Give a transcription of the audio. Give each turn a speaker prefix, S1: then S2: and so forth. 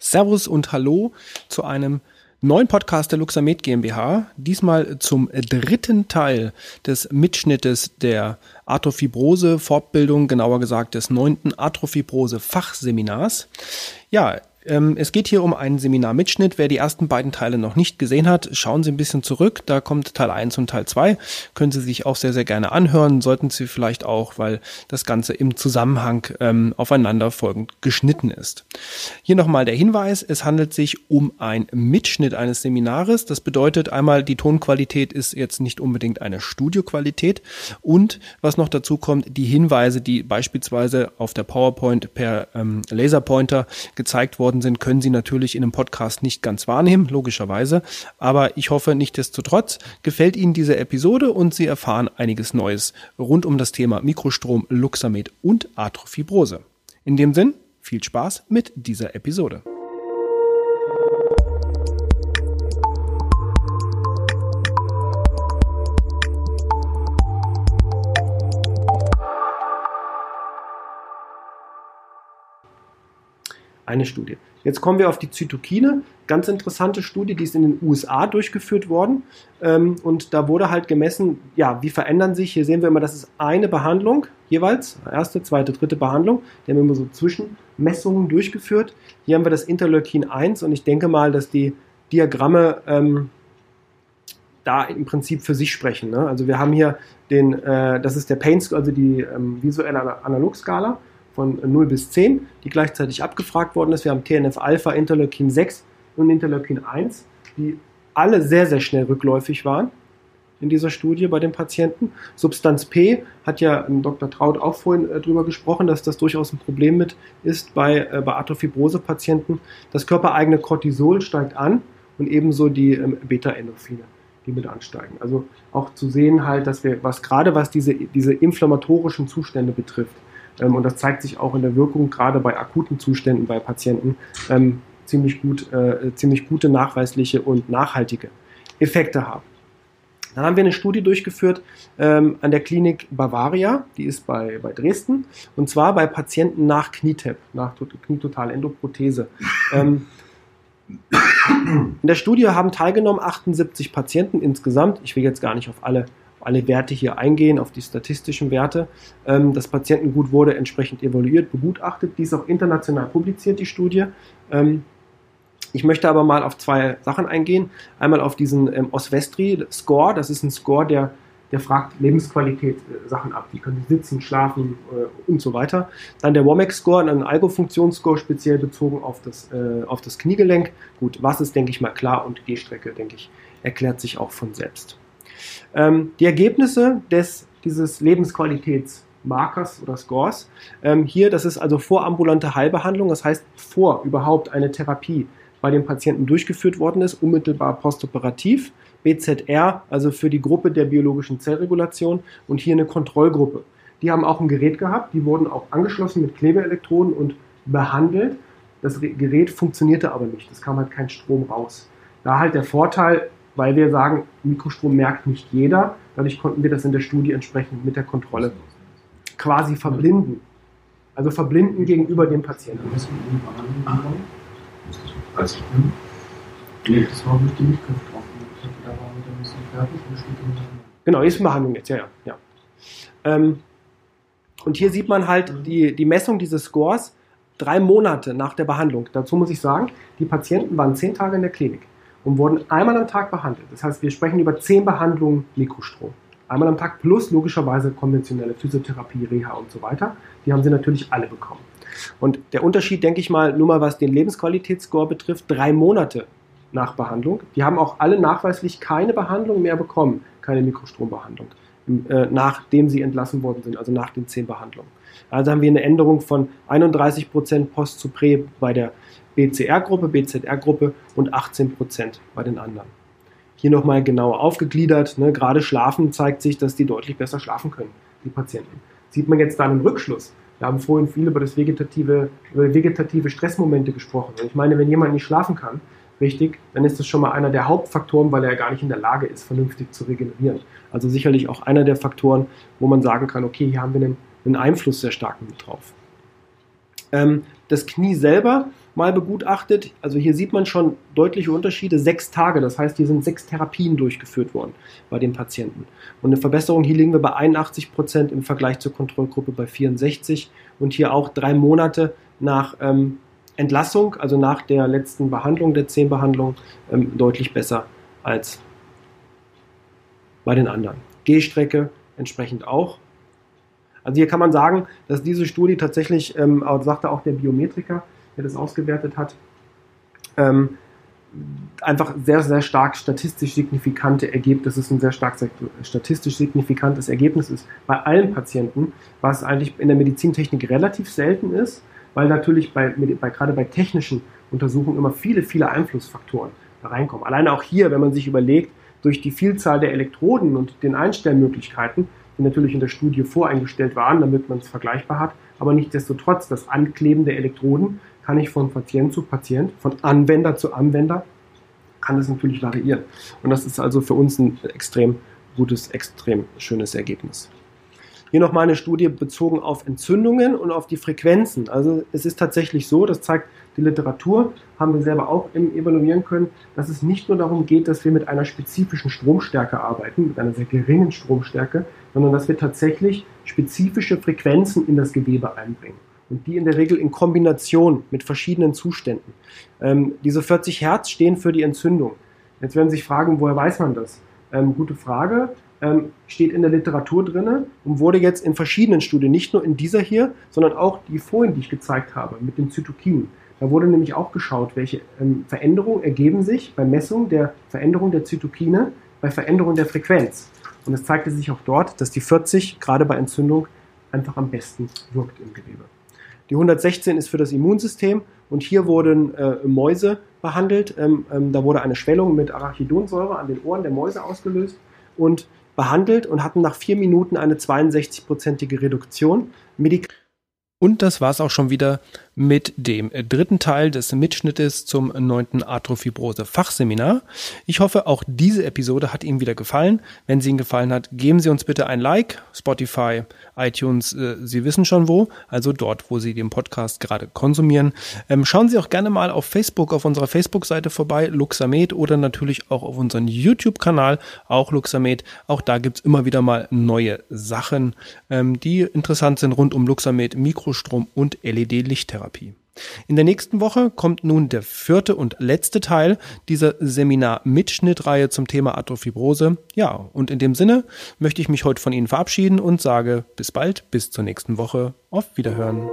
S1: Servus und Hallo zu einem neuen Podcast der Luxamed GmbH. Diesmal zum dritten Teil des Mitschnittes der Arthrofibrose Fortbildung, genauer gesagt des neunten Arthrofibrose Fachseminars. Ja, es geht hier um einen Seminarmitschnitt. Wer die ersten beiden Teile noch nicht gesehen hat, schauen Sie ein bisschen zurück. Da kommt Teil 1 und Teil 2. Können Sie sich auch sehr, sehr gerne anhören. Sollten Sie vielleicht auch, weil das Ganze im Zusammenhang ähm, aufeinander folgend geschnitten ist. Hier nochmal der Hinweis. Es handelt sich um einen Mitschnitt eines Seminares. Das bedeutet einmal, die Tonqualität ist jetzt nicht unbedingt eine Studioqualität. Und was noch dazu kommt, die Hinweise, die beispielsweise auf der PowerPoint per ähm, Laserpointer gezeigt wurden, worden sind, können Sie natürlich in einem Podcast nicht ganz wahrnehmen, logischerweise. Aber ich hoffe, nichtsdestotrotz gefällt Ihnen diese Episode und Sie erfahren einiges Neues rund um das Thema Mikrostrom, Luxamed und Arthrofibrose. In dem Sinn, viel Spaß mit dieser Episode. Eine Studie. Jetzt kommen wir auf die Zytokine. Ganz interessante Studie, die ist in den USA durchgeführt worden. Ähm, und da wurde halt gemessen, ja, wie verändern sich, hier sehen wir immer, das ist eine Behandlung jeweils, erste, zweite, dritte Behandlung. Die haben immer so Zwischenmessungen durchgeführt. Hier haben wir das Interleukin 1 und ich denke mal, dass die Diagramme ähm, da im Prinzip für sich sprechen. Ne? Also wir haben hier den, äh, das ist der Pain, also die ähm, visuelle Analogskala von 0 bis 10, die gleichzeitig abgefragt worden ist. Wir haben TNF-Alpha, Interleukin 6 und Interleukin 1, die alle sehr, sehr schnell rückläufig waren in dieser Studie bei den Patienten. Substanz P hat ja Dr. Traut auch vorhin äh, drüber gesprochen, dass das durchaus ein Problem mit ist bei, äh, bei Arthrofibrose-Patienten. Das körpereigene Cortisol steigt an und ebenso die ähm, Beta-Endorphine, die mit ansteigen. Also auch zu sehen halt, dass wir, was gerade was diese, diese inflammatorischen Zustände betrifft, und das zeigt sich auch in der Wirkung, gerade bei akuten Zuständen bei Patienten, ähm, ziemlich, gut, äh, ziemlich gute nachweisliche und nachhaltige Effekte haben. Dann haben wir eine Studie durchgeführt ähm, an der Klinik Bavaria, die ist bei, bei Dresden, und zwar bei Patienten nach Knietep, nach Knietotalendoprothese. Ähm, in der Studie haben teilgenommen 78 Patienten insgesamt. Ich will jetzt gar nicht auf alle alle Werte hier eingehen, auf die statistischen Werte. Ähm, das Patientengut wurde entsprechend evaluiert, begutachtet. Dies auch international publiziert, die Studie. Ähm, ich möchte aber mal auf zwei Sachen eingehen. Einmal auf diesen ähm, Osvestri-Score. Das ist ein Score, der, der fragt Lebensqualität äh, Sachen ab. Wie können Sie sitzen, schlafen äh, und so weiter. Dann der WOMAC-Score, ein Algo-Funktionsscore, speziell bezogen auf das, äh, auf das Kniegelenk. Gut, was ist, denke ich mal, klar und Gehstrecke, denke ich, erklärt sich auch von selbst. Ähm, die Ergebnisse des, dieses Lebensqualitätsmarkers oder Scores, ähm, hier, das ist also vorambulante Heilbehandlung, das heißt vor überhaupt eine Therapie bei dem Patienten durchgeführt worden ist, unmittelbar postoperativ. BZR, also für die Gruppe der biologischen Zellregulation und hier eine Kontrollgruppe. Die haben auch ein Gerät gehabt, die wurden auch angeschlossen mit Klebeelektroden und behandelt. Das Gerät funktionierte aber nicht, es kam halt kein Strom raus. Da halt der Vorteil, weil wir sagen, Mikrostrom merkt nicht jeder. Dadurch konnten wir das in der Studie entsprechend mit der Kontrolle quasi verblinden. Also verblinden gegenüber dem Patienten. Also, nee, das war mit dem Mitgriff drauf. Da waren wir dann ein bisschen fertig und steht Genau, ist Behandlung jetzt, ja, ja. ja. Ähm, und hier sieht man halt die, die Messung dieses Scores drei Monate nach der Behandlung. Dazu muss ich sagen, die Patienten waren zehn Tage in der Klinik und wurden einmal am Tag behandelt. Das heißt, wir sprechen über zehn Behandlungen Mikrostrom. Einmal am Tag plus logischerweise konventionelle Physiotherapie, Reha und so weiter. Die haben sie natürlich alle bekommen. Und der Unterschied, denke ich mal, nur mal was den Lebensqualitätsscore betrifft, drei Monate nach Behandlung. Die haben auch alle nachweislich keine Behandlung mehr bekommen, keine Mikrostrombehandlung, äh, nachdem sie entlassen worden sind, also nach den zehn Behandlungen. Also haben wir eine Änderung von 31% Post zu Prä bei der BCR-Gruppe, BZR-Gruppe und 18% bei den anderen. Hier nochmal genauer aufgegliedert. Ne? Gerade Schlafen zeigt sich, dass die deutlich besser schlafen können, die Patienten. Sieht man jetzt da einen Rückschluss. Wir haben vorhin viel über das vegetative, über vegetative Stressmomente gesprochen. Und ich meine, wenn jemand nicht schlafen kann, richtig, dann ist das schon mal einer der Hauptfaktoren, weil er gar nicht in der Lage ist, vernünftig zu regenerieren. Also sicherlich auch einer der Faktoren, wo man sagen kann, okay, hier haben wir einen, einen Einfluss sehr stark mit drauf. Ähm, das Knie selber mal begutachtet. Also hier sieht man schon deutliche Unterschiede. Sechs Tage, das heißt, hier sind sechs Therapien durchgeführt worden bei den Patienten. Und eine Verbesserung, hier liegen wir bei 81 Prozent im Vergleich zur Kontrollgruppe bei 64 und hier auch drei Monate nach ähm, Entlassung, also nach der letzten Behandlung, der zehn Behandlung, ähm, deutlich besser als bei den anderen. Gehstrecke entsprechend auch. Also hier kann man sagen, dass diese Studie tatsächlich, ähm, sagte auch der Biometriker, der das ausgewertet hat, ähm, einfach sehr, sehr stark statistisch signifikante Ergebnis, das ist ein sehr stark statistisch signifikantes Ergebnis ist bei allen Patienten, was eigentlich in der Medizintechnik relativ selten ist, weil natürlich bei, bei, gerade bei technischen Untersuchungen immer viele, viele Einflussfaktoren da reinkommen. Alleine auch hier, wenn man sich überlegt, durch die Vielzahl der Elektroden und den Einstellmöglichkeiten, die natürlich in der Studie voreingestellt waren, damit man es vergleichbar hat, aber nichtsdestotrotz das Ankleben der Elektroden kann ich von Patient zu Patient, von Anwender zu Anwender, kann es natürlich variieren. Und das ist also für uns ein extrem gutes, extrem schönes Ergebnis. Hier nochmal eine Studie bezogen auf Entzündungen und auf die Frequenzen. Also es ist tatsächlich so, das zeigt die Literatur, haben wir selber auch evaluieren können, dass es nicht nur darum geht, dass wir mit einer spezifischen Stromstärke arbeiten, mit einer sehr geringen Stromstärke, sondern dass wir tatsächlich spezifische Frequenzen in das Gewebe einbringen. Und die in der Regel in Kombination mit verschiedenen Zuständen. Ähm, diese 40 Hertz stehen für die Entzündung. Jetzt werden Sie sich fragen, woher weiß man das? Ähm, gute Frage ähm, steht in der Literatur drin und wurde jetzt in verschiedenen Studien, nicht nur in dieser hier, sondern auch die vorhin, die ich gezeigt habe, mit den Zytokinen. Da wurde nämlich auch geschaut, welche ähm, Veränderungen ergeben sich bei Messung der Veränderung der Zytokine bei Veränderung der Frequenz. Und es zeigte sich auch dort, dass die 40 gerade bei Entzündung einfach am besten wirkt im Gewebe. Die 116 ist für das Immunsystem und hier wurden äh, Mäuse behandelt. Ähm, ähm, da wurde eine Schwellung mit Arachidonsäure an den Ohren der Mäuse ausgelöst und behandelt und hatten nach vier Minuten eine 62-prozentige Reduktion. Medik
S2: und das war es auch schon wieder mit dem dritten Teil des Mitschnittes zum neunten Arthrofibrose Fachseminar. Ich hoffe, auch diese Episode hat Ihnen wieder gefallen. Wenn sie Ihnen gefallen hat, geben Sie uns bitte ein Like. Spotify, iTunes, äh, Sie wissen schon wo, also dort, wo Sie den Podcast gerade konsumieren. Ähm, schauen Sie auch gerne mal auf Facebook, auf unserer Facebook-Seite vorbei, Luxamed, oder natürlich auch auf unseren YouTube-Kanal, auch Luxamed. Auch da gibt's immer wieder mal neue Sachen, ähm, die interessant sind rund um Luxamed, Mikrostrom und LED-Lichttherapie. Therapie. In der nächsten Woche kommt nun der vierte und letzte Teil dieser Seminar-Mitschnittreihe zum Thema Arthrofibrose. Ja, und in dem Sinne möchte ich mich heute von Ihnen verabschieden und sage bis bald, bis zur nächsten Woche. Auf Wiederhören.